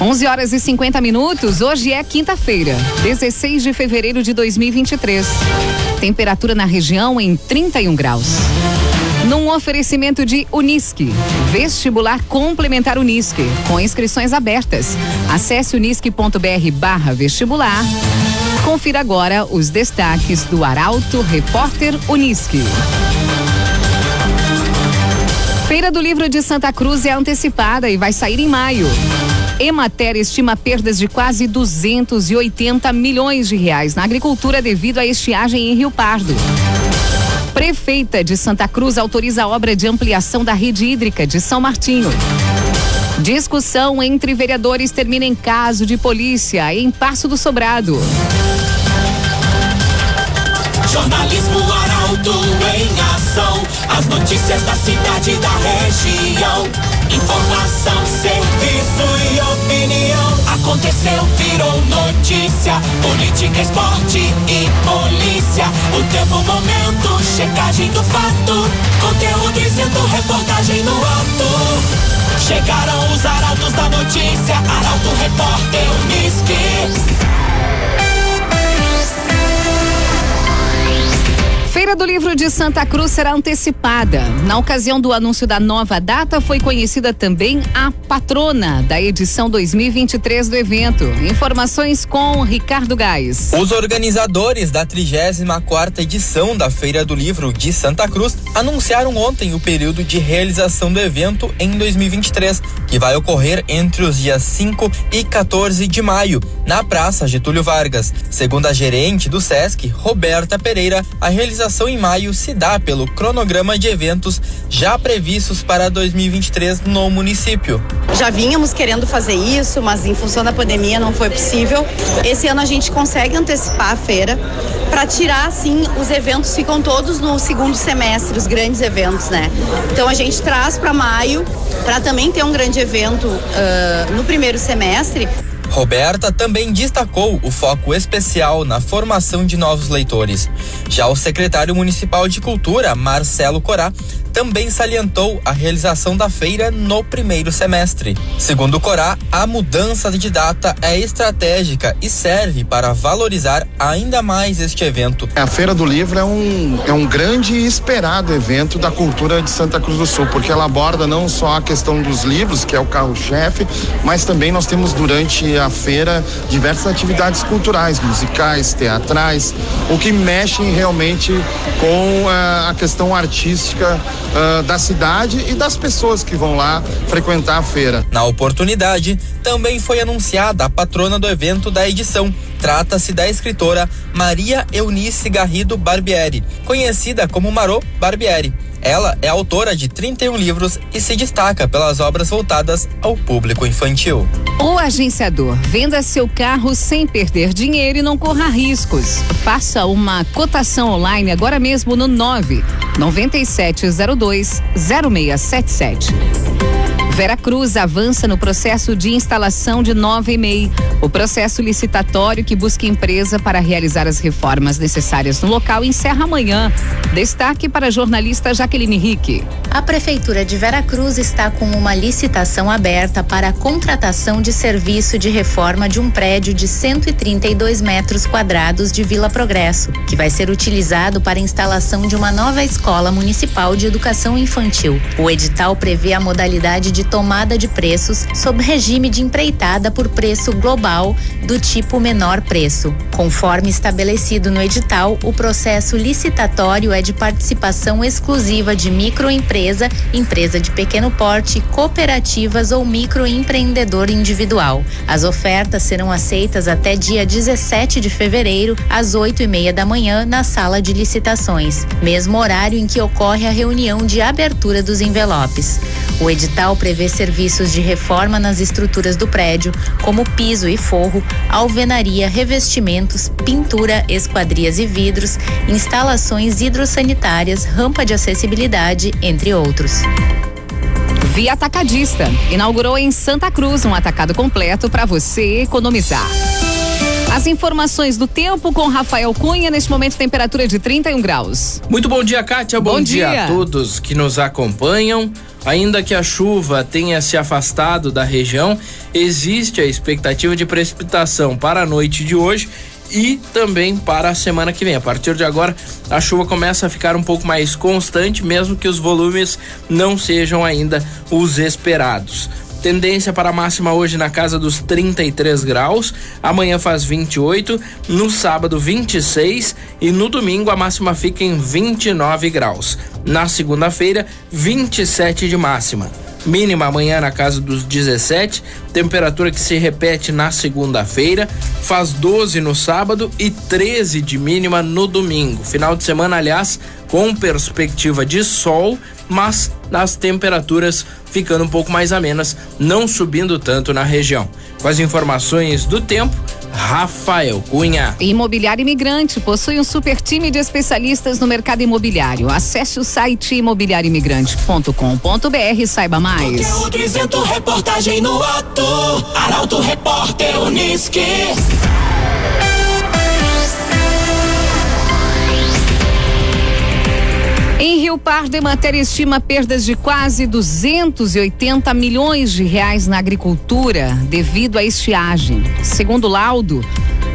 11 horas e 50 minutos. Hoje é quinta-feira, 16 de fevereiro de 2023. Temperatura na região em 31 graus. Num oferecimento de Unisque, vestibular complementar Unisque, com inscrições abertas. Acesse unisque.br vestibular. Confira agora os destaques do Arauto Repórter Unisque. Feira do Livro de Santa Cruz é antecipada e vai sair em maio. Emater estima perdas de quase 280 milhões de reais na agricultura devido à estiagem em Rio Pardo. Prefeita de Santa Cruz autoriza a obra de ampliação da rede hídrica de São Martinho. Discussão entre vereadores termina em caso de polícia em Passo do Sobrado. Jornalismo Arauto em ação. As notícias da cidade e da região. Informação, serviço e opinião. Aconteceu, virou notícia. Política, esporte e polícia. O tempo, momento, checagem do fato. Conteúdo dizendo, reportagem no ato. Chegaram os arautos da notícia. Arauto, repórter, Unisque. Feira do Livro de Santa Cruz será antecipada. Na ocasião do anúncio da nova data, foi conhecida também a patrona da edição 2023 do evento. Informações com Ricardo Gás. Os organizadores da 34 edição da Feira do Livro de Santa Cruz anunciaram ontem o período de realização do evento em 2023, que vai ocorrer entre os dias 5 e 14 de maio, na Praça Getúlio Vargas. Segundo a gerente do SESC, Roberta Pereira, a realização realização em maio se dá pelo cronograma de eventos já previstos para 2023 no município. Já vínhamos querendo fazer isso, mas em função da pandemia não foi possível. Esse ano a gente consegue antecipar a feira para tirar assim os eventos ficam todos no segundo semestre, os grandes eventos, né? Então a gente traz para maio para também ter um grande evento uh, no primeiro semestre. Roberta também destacou o foco especial na formação de novos leitores. Já o secretário municipal de Cultura, Marcelo Corá, também salientou a realização da feira no primeiro semestre. Segundo Corá, a mudança de data é estratégica e serve para valorizar ainda mais este evento. A Feira do Livro é um, é um grande e esperado evento da cultura de Santa Cruz do Sul, porque ela aborda não só a questão dos livros, que é o carro-chefe, mas também nós temos durante a feira diversas atividades culturais, musicais, teatrais, o que mexem realmente com uh, a questão artística uh, da cidade e das pessoas que vão lá frequentar a feira. Na oportunidade, também foi anunciada a patrona do evento da edição. Trata-se da escritora Maria Eunice Garrido Barbieri, conhecida como Marô Barbieri. Ela é autora de 31 livros e se destaca pelas obras voltadas ao público infantil. O agenciador venda seu carro sem perder dinheiro e não corra riscos. Faça uma cotação online agora mesmo no 9 9702 0677. Vera Cruz avança no processo de instalação de nova EMEI, o processo licitatório que busca empresa para realizar as reformas necessárias no local encerra amanhã. Destaque para a jornalista Jaqueline Rick. A Prefeitura de Vera Cruz está com uma licitação aberta para a contratação de serviço de reforma de um prédio de 132 metros quadrados de Vila Progresso, que vai ser utilizado para a instalação de uma nova escola municipal de educação infantil. O edital prevê a modalidade de tomada de preços sob regime de empreitada por preço global do tipo menor preço. Conforme estabelecido no edital, o processo licitatório é de participação exclusiva de microempresa, empresa de pequeno porte, cooperativas ou microempreendedor individual. As ofertas serão aceitas até dia 17 de fevereiro, às 8 e meia da manhã, na sala de licitações, mesmo horário em que ocorre a reunião de abertura dos envelopes. O edital prevê prevê serviços de reforma nas estruturas do prédio, como piso e forro, alvenaria, revestimentos, pintura, esquadrias e vidros, instalações hidrossanitárias, rampa de acessibilidade, entre outros. Via Atacadista inaugurou em Santa Cruz um atacado completo para você economizar. As informações do tempo com Rafael Cunha, neste momento temperatura de 31 graus. Muito bom dia, Kátia. Bom, bom dia. dia a todos que nos acompanham. Ainda que a chuva tenha se afastado da região, existe a expectativa de precipitação para a noite de hoje e também para a semana que vem. A partir de agora, a chuva começa a ficar um pouco mais constante, mesmo que os volumes não sejam ainda os esperados. Tendência para a máxima hoje na casa dos 33 graus. Amanhã faz 28, no sábado 26 e no domingo a máxima fica em 29 graus. Na segunda-feira, 27 de máxima. Mínima amanhã na casa dos 17, temperatura que se repete na segunda-feira, faz 12 no sábado e 13 de mínima no domingo. Final de semana, aliás, com perspectiva de sol, mas nas temperaturas ficando um pouco mais amenas, não subindo tanto na região. Com as informações do tempo, Rafael Cunha. Imobiliário Imigrante possui um super time de especialistas no mercado imobiliário. Acesse o site imobiliarioimigrante.com.br e saiba mais. Conteúdo isento, reportagem no ato. Arauto Repórter Uniski. Pardo, matéria estima perdas de quase 280 milhões de reais na agricultura devido à estiagem. Segundo o laudo,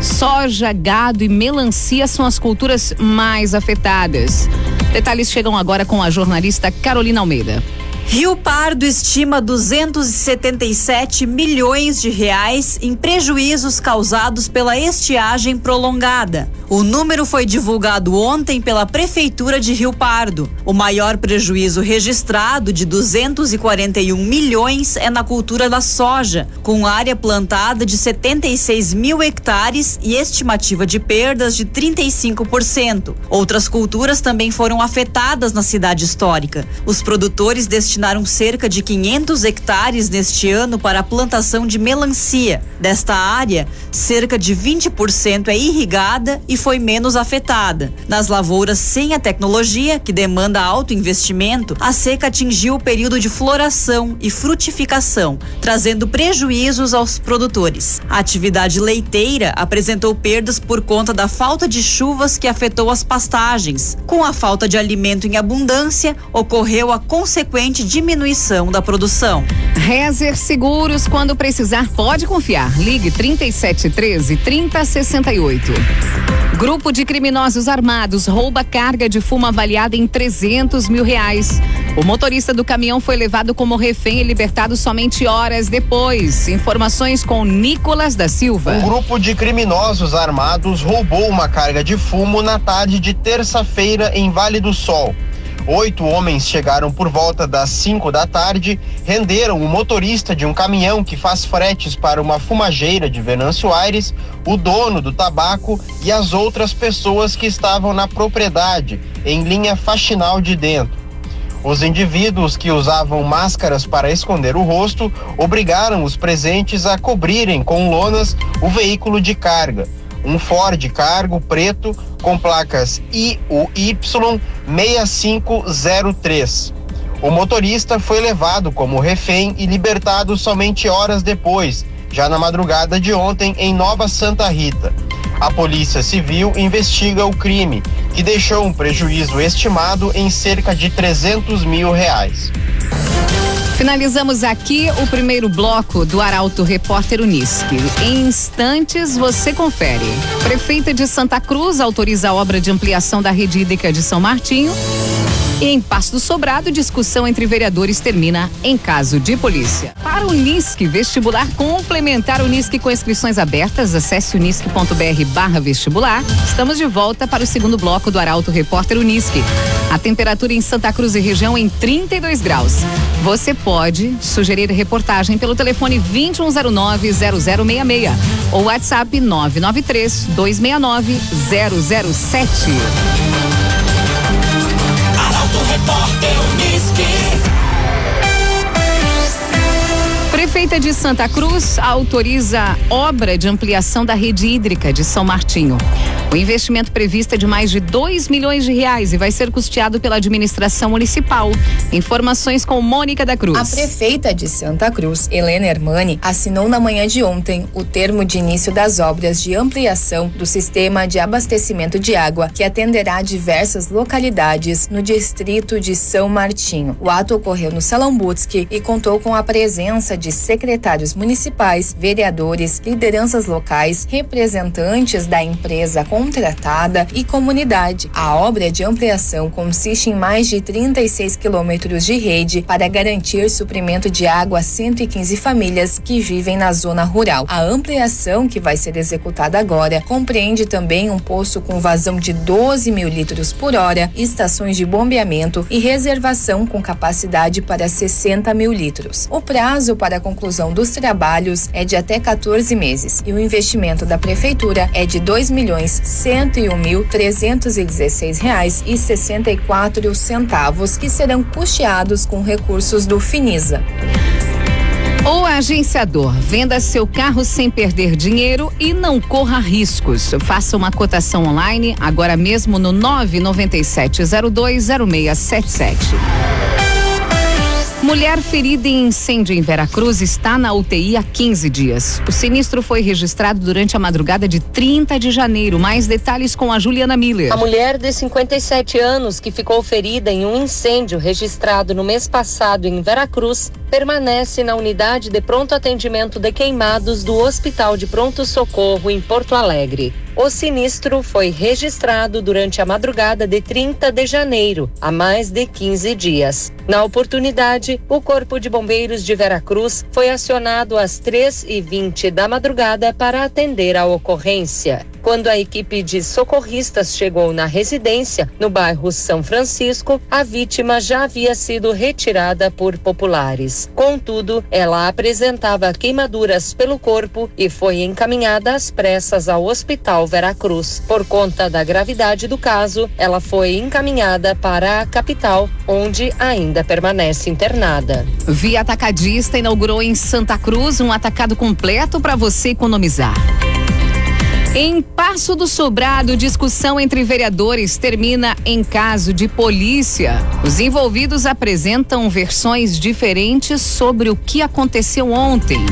soja, gado e melancia são as culturas mais afetadas. Detalhes chegam agora com a jornalista Carolina Almeida. Rio Pardo estima 277 milhões de reais em prejuízos causados pela estiagem prolongada. O número foi divulgado ontem pela Prefeitura de Rio Pardo. O maior prejuízo registrado, de 241 milhões, é na cultura da soja, com área plantada de 76 mil hectares e estimativa de perdas de 35%. Outras culturas também foram afetadas na cidade histórica. Os produtores destinaram cerca de 500 hectares neste ano para a plantação de melancia. Desta área, cerca de 20% é irrigada e foi menos afetada. Nas lavouras sem a tecnologia, que demanda alto investimento, a seca atingiu o período de floração e frutificação, trazendo prejuízos aos produtores. A atividade leiteira apresentou perdas por conta da falta de chuvas que afetou as pastagens. Com a falta de alimento em abundância, ocorreu a consequente diminuição da produção. Rezer Seguros, quando precisar, pode confiar. Ligue 3713 3068. Grupo de criminosos armados rouba carga de fumo avaliada em 300 mil reais. O motorista do caminhão foi levado como refém e libertado somente horas depois. Informações com Nicolas da Silva. Um grupo de criminosos armados roubou uma carga de fumo na tarde de terça-feira em Vale do Sol. Oito homens chegaram por volta das 5 da tarde, renderam o motorista de um caminhão que faz fretes para uma fumageira de Venâncio Aires, o dono do tabaco e as outras pessoas que estavam na propriedade, em linha faxinal de dentro. Os indivíduos que usavam máscaras para esconder o rosto obrigaram os presentes a cobrirem com lonas o veículo de carga um Ford Cargo preto com placas IUY 6503. O motorista foi levado como refém e libertado somente horas depois, já na madrugada de ontem em Nova Santa Rita. A Polícia Civil investiga o crime, que deixou um prejuízo estimado em cerca de 300 mil reais. Finalizamos aqui o primeiro bloco do Arauto Repórter Unisque. Em instantes você confere. Prefeita de Santa Cruz autoriza a obra de ampliação da rede hídrica de São Martinho. E em Passo do Sobrado, discussão entre vereadores termina em caso de polícia. Para o Unisque, vestibular complementar Unisque com inscrições abertas, acesse unisque.br barra vestibular. Estamos de volta para o segundo bloco do Arauto Repórter Unisque. A temperatura em Santa Cruz e região em 32 graus. Você pode sugerir reportagem pelo telefone 2109-0066 ou WhatsApp 993 269 007. Prefeita de Santa Cruz autoriza obra de ampliação da rede hídrica de São Martinho. O investimento previsto é de mais de 2 milhões de reais e vai ser custeado pela administração municipal. Informações com Mônica da Cruz. A prefeita de Santa Cruz, Helena Hermani, assinou na manhã de ontem o termo de início das obras de ampliação do sistema de abastecimento de água que atenderá diversas localidades no distrito de São Martinho. O ato ocorreu no Salão Butski e contou com a presença de secretários municipais, vereadores, lideranças locais, representantes da empresa contratada e comunidade. A obra de ampliação consiste em mais de 36 quilômetros de rede para garantir suprimento de água a 115 famílias que vivem na zona rural. A ampliação que vai ser executada agora compreende também um poço com vazão de 12 mil litros por hora, estações de bombeamento e reservação com capacidade para 60 mil litros. O prazo para a conclusão dos trabalhos é de até 14 meses e o investimento da prefeitura é de dois milhões cento e um mil trezentos e dezesseis reais e sessenta e quatro centavos que serão custeados com recursos do Finisa. O agenciador venda seu carro sem perder dinheiro e não corra riscos. Faça uma cotação online agora mesmo no 997020677. Mulher ferida em incêndio em Veracruz está na UTI há 15 dias. O sinistro foi registrado durante a madrugada de 30 de janeiro. Mais detalhes com a Juliana Miller. A mulher de 57 anos que ficou ferida em um incêndio registrado no mês passado em Veracruz permanece na unidade de pronto atendimento de queimados do Hospital de Pronto Socorro em Porto Alegre. O sinistro foi registrado durante a madrugada de 30 de janeiro, há mais de 15 dias. Na oportunidade, o Corpo de Bombeiros de Veracruz foi acionado às 3h20 da madrugada para atender a ocorrência. Quando a equipe de socorristas chegou na residência, no bairro São Francisco, a vítima já havia sido retirada por populares. Contudo, ela apresentava queimaduras pelo corpo e foi encaminhada às pressas ao Hospital Veracruz. Por conta da gravidade do caso, ela foi encaminhada para a capital, onde ainda permanece internada. Via Atacadista inaugurou em Santa Cruz um atacado completo para você economizar. Em Passo do Sobrado, discussão entre vereadores termina em caso de polícia. Os envolvidos apresentam versões diferentes sobre o que aconteceu ontem.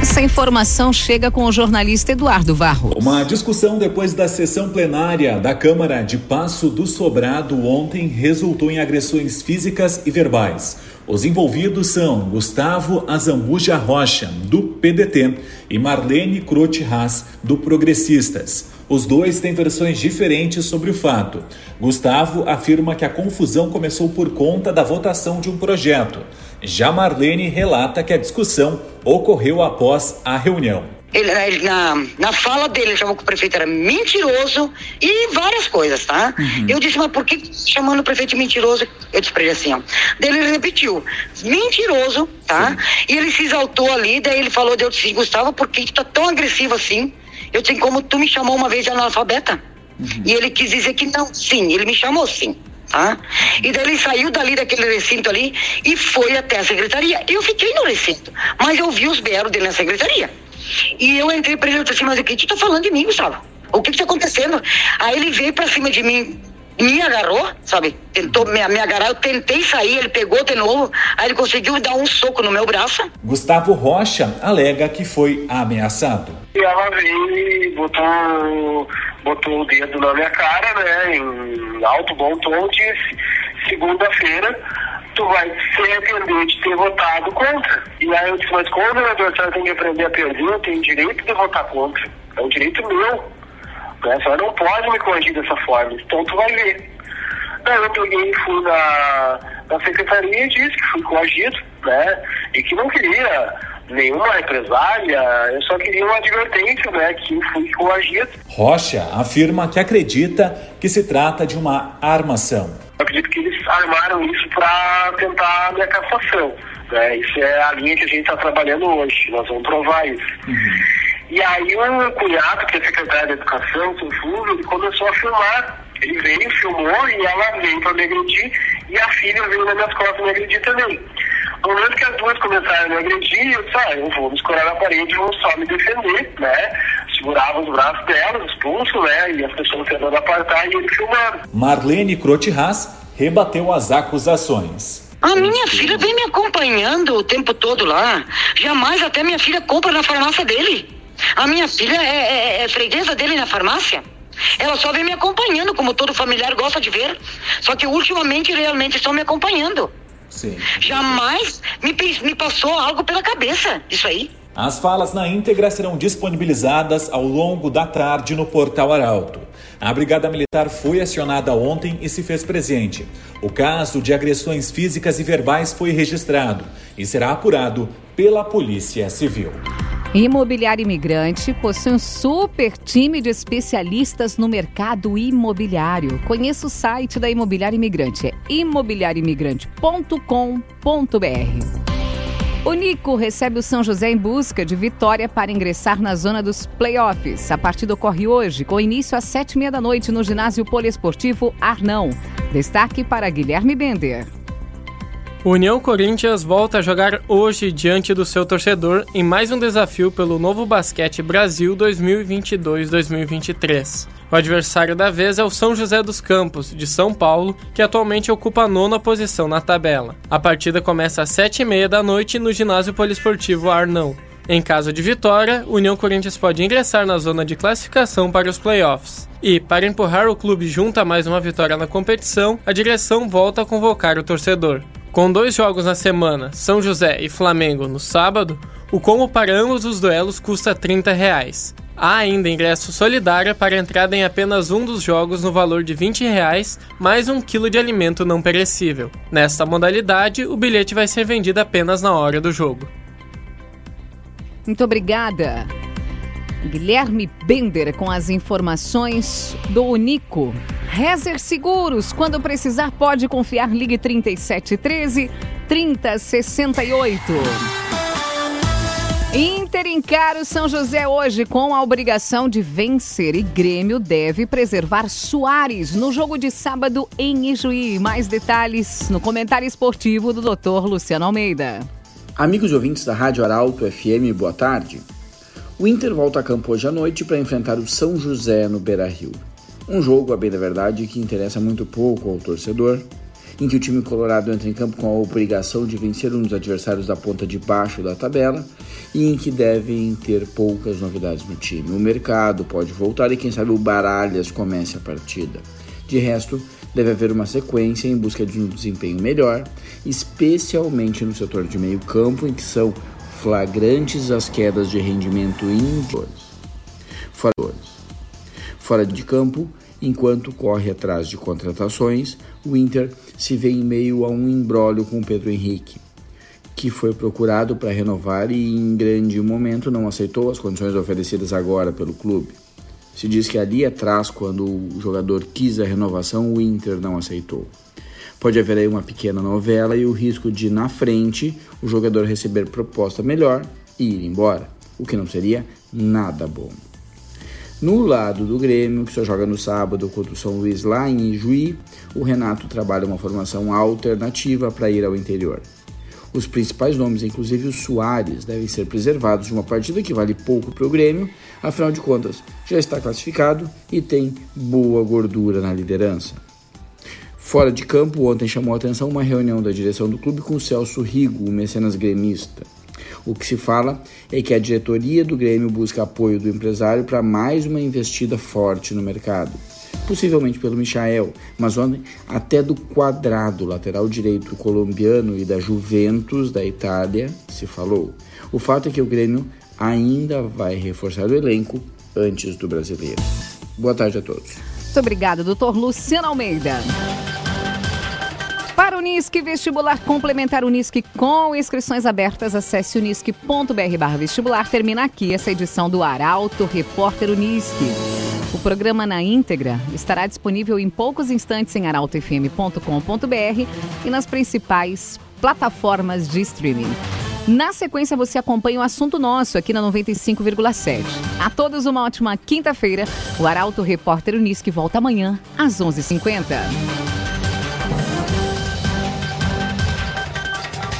Essa informação chega com o jornalista Eduardo Varro. Uma discussão depois da sessão plenária da Câmara de Passo do Sobrado ontem resultou em agressões físicas e verbais. Os envolvidos são Gustavo Azambuja Rocha, do PDT, e Marlene Crote Haas, do Progressistas. Os dois têm versões diferentes sobre o fato. Gustavo afirma que a confusão começou por conta da votação de um projeto. Já Marlene relata que a discussão ocorreu após a reunião. Ele, ele, na, na fala dele, ele chamou que o prefeito era mentiroso e várias coisas, tá? Uhum. Eu disse, mas por que chamando o prefeito de mentiroso? Eu disse pra ele assim, ó. Daí ele repetiu, mentiroso, tá? E ele se exaltou ali, daí ele falou, eu disse, Gustavo, por que tu tá tão agressivo assim? Eu disse, como tu me chamou uma vez de analfabeta? Uhum. E ele quis dizer que não, sim, ele me chamou sim. Tá? E daí ele saiu dali daquele recinto ali e foi até a secretaria. Eu fiquei no recinto, mas eu vi os berros dele na secretaria. E eu entrei pra ele e disse assim, mas o que tu tá falando de mim, Gustavo? O que que tá acontecendo? Aí ele veio pra cima de mim, me agarrou, sabe? Tentou me, me agarrar, eu tentei sair, ele pegou de novo, aí ele conseguiu dar um soco no meu braço. Gustavo Rocha alega que foi ameaçado. E ela veio e botou, botou o dedo na minha cara, né, em alto bom tom, disse, segunda-feira tu vai se arrepender de ter votado contra. E aí eu disse, mas como vereador, a tem que aprender a perder, eu tenho direito de votar contra. É um direito meu. Né? A senhora não pode me corrigir dessa forma, então tu vai ver. Daí eu peguei e fui na, na secretaria e disse que fui coagido, né? E que não queria nenhuma represália, eu só queria uma advertência, né? Que fui coagido. Rocha afirma que acredita que se trata de uma armação. Eu acredito que eles armaram isso para tentar a minha cassação. Né? Isso é a linha que a gente está trabalhando hoje. Nós vamos provar isso. Uhum. E aí o cunhado, que é secretário da Educação, o Fulvio, ele começou a filmar. Ele veio, filmou e ela veio para me agredir e a filha veio nas minhas costas me agredir também. No momento que as duas começaram a me agredir, eu disse, ah, eu vou me escorar na parede, vou só me defender, né? segurava os braços dela, os pulsos, né? E as pessoas tentando apartar e ele filmando. Marlene Crotirras rebateu as acusações. A minha filha vem me acompanhando o tempo todo lá. Jamais até minha filha compra na farmácia dele. A minha filha é, é, é freguesa dele na farmácia. Ela só vem me acompanhando, como todo familiar gosta de ver. Só que ultimamente realmente estão me acompanhando. Sim. Jamais me, me passou algo pela cabeça, isso aí. As falas na íntegra serão disponibilizadas ao longo da tarde no Portal Arauto. A Brigada Militar foi acionada ontem e se fez presente. O caso de agressões físicas e verbais foi registrado e será apurado pela Polícia Civil. Imobiliário Imigrante possui um super time de especialistas no mercado imobiliário. Conheça o site da Imobiliário Imigrante, é imobiliarioimigrante.com.br. O Nico recebe o São José em busca de vitória para ingressar na zona dos playoffs. A partida ocorre hoje, com início às sete e meia da noite no ginásio poliesportivo Arnão. Destaque para Guilherme Bender. União Corinthians volta a jogar hoje diante do seu torcedor em mais um desafio pelo Novo Basquete Brasil 2022-2023. O adversário da vez é o São José dos Campos, de São Paulo, que atualmente ocupa a nona posição na tabela. A partida começa às sete e meia da noite no ginásio poliesportivo Arnão. Em caso de vitória, o União Corinthians pode ingressar na zona de classificação para os playoffs. E, para empurrar o clube junto a mais uma vitória na competição, a direção volta a convocar o torcedor. Com dois jogos na semana, São José e Flamengo no sábado, o combo para ambos os duelos custa 30 reais. Há ainda ingresso solidário para entrada em apenas um dos jogos no valor de 20 reais, mais um quilo de alimento não perecível. Nesta modalidade, o bilhete vai ser vendido apenas na hora do jogo. Muito obrigada. Guilherme Bender com as informações do Unico. Rezer Seguros, quando precisar pode confiar, ligue 3713 3068. Inter encara o São José hoje com a obrigação de vencer e Grêmio deve preservar Soares no jogo de sábado em Ijuí. Mais detalhes no comentário esportivo do Dr. Luciano Almeida. Amigos ouvintes da Rádio Arauto FM, boa tarde. O Inter volta a campo hoje à noite para enfrentar o São José no Beira-Rio. Um jogo, a bem da verdade, que interessa muito pouco ao torcedor, em que o time colorado entra em campo com a obrigação de vencer um dos adversários da ponta de baixo da tabela e em que devem ter poucas novidades no time. O mercado pode voltar e quem sabe o Baralhas comece a partida. De resto, deve haver uma sequência em busca de um desempenho melhor, especialmente no setor de meio campo, em que são flagrantes as quedas de rendimento Fora, Fora de campo, Enquanto corre atrás de contratações, o Inter se vê em meio a um embrólio com Pedro Henrique, que foi procurado para renovar e em grande momento não aceitou as condições oferecidas agora pelo clube. Se diz que ali atrás, quando o jogador quis a renovação, o Inter não aceitou. Pode haver aí uma pequena novela e o risco de, na frente, o jogador receber proposta melhor e ir embora, o que não seria nada bom. No lado do Grêmio, que só joga no sábado contra o São Luís lá em Juí, o Renato trabalha uma formação alternativa para ir ao interior. Os principais nomes, inclusive o Soares, devem ser preservados de uma partida que vale pouco para o Grêmio, afinal de contas, já está classificado e tem boa gordura na liderança. Fora de campo, ontem chamou a atenção uma reunião da direção do clube com Celso Rigo, o mecenas gremista. O que se fala é que a diretoria do Grêmio busca apoio do empresário para mais uma investida forte no mercado. Possivelmente pelo Michael, mas ontem até do quadrado lateral direito colombiano e da Juventus da Itália se falou. O fato é que o Grêmio ainda vai reforçar o elenco antes do brasileiro. Boa tarde a todos. Muito obrigada, doutor Luciano Almeida. Para Unisque Vestibular Complementar Unisque com inscrições abertas, acesse unisque.br vestibular. Termina aqui essa edição do Arauto Repórter Unisque. O programa na íntegra estará disponível em poucos instantes em arautofm.com.br e nas principais plataformas de streaming. Na sequência, você acompanha o assunto nosso aqui na 95,7. A todos uma ótima quinta-feira. O Arauto Repórter Unisque volta amanhã às 11h50.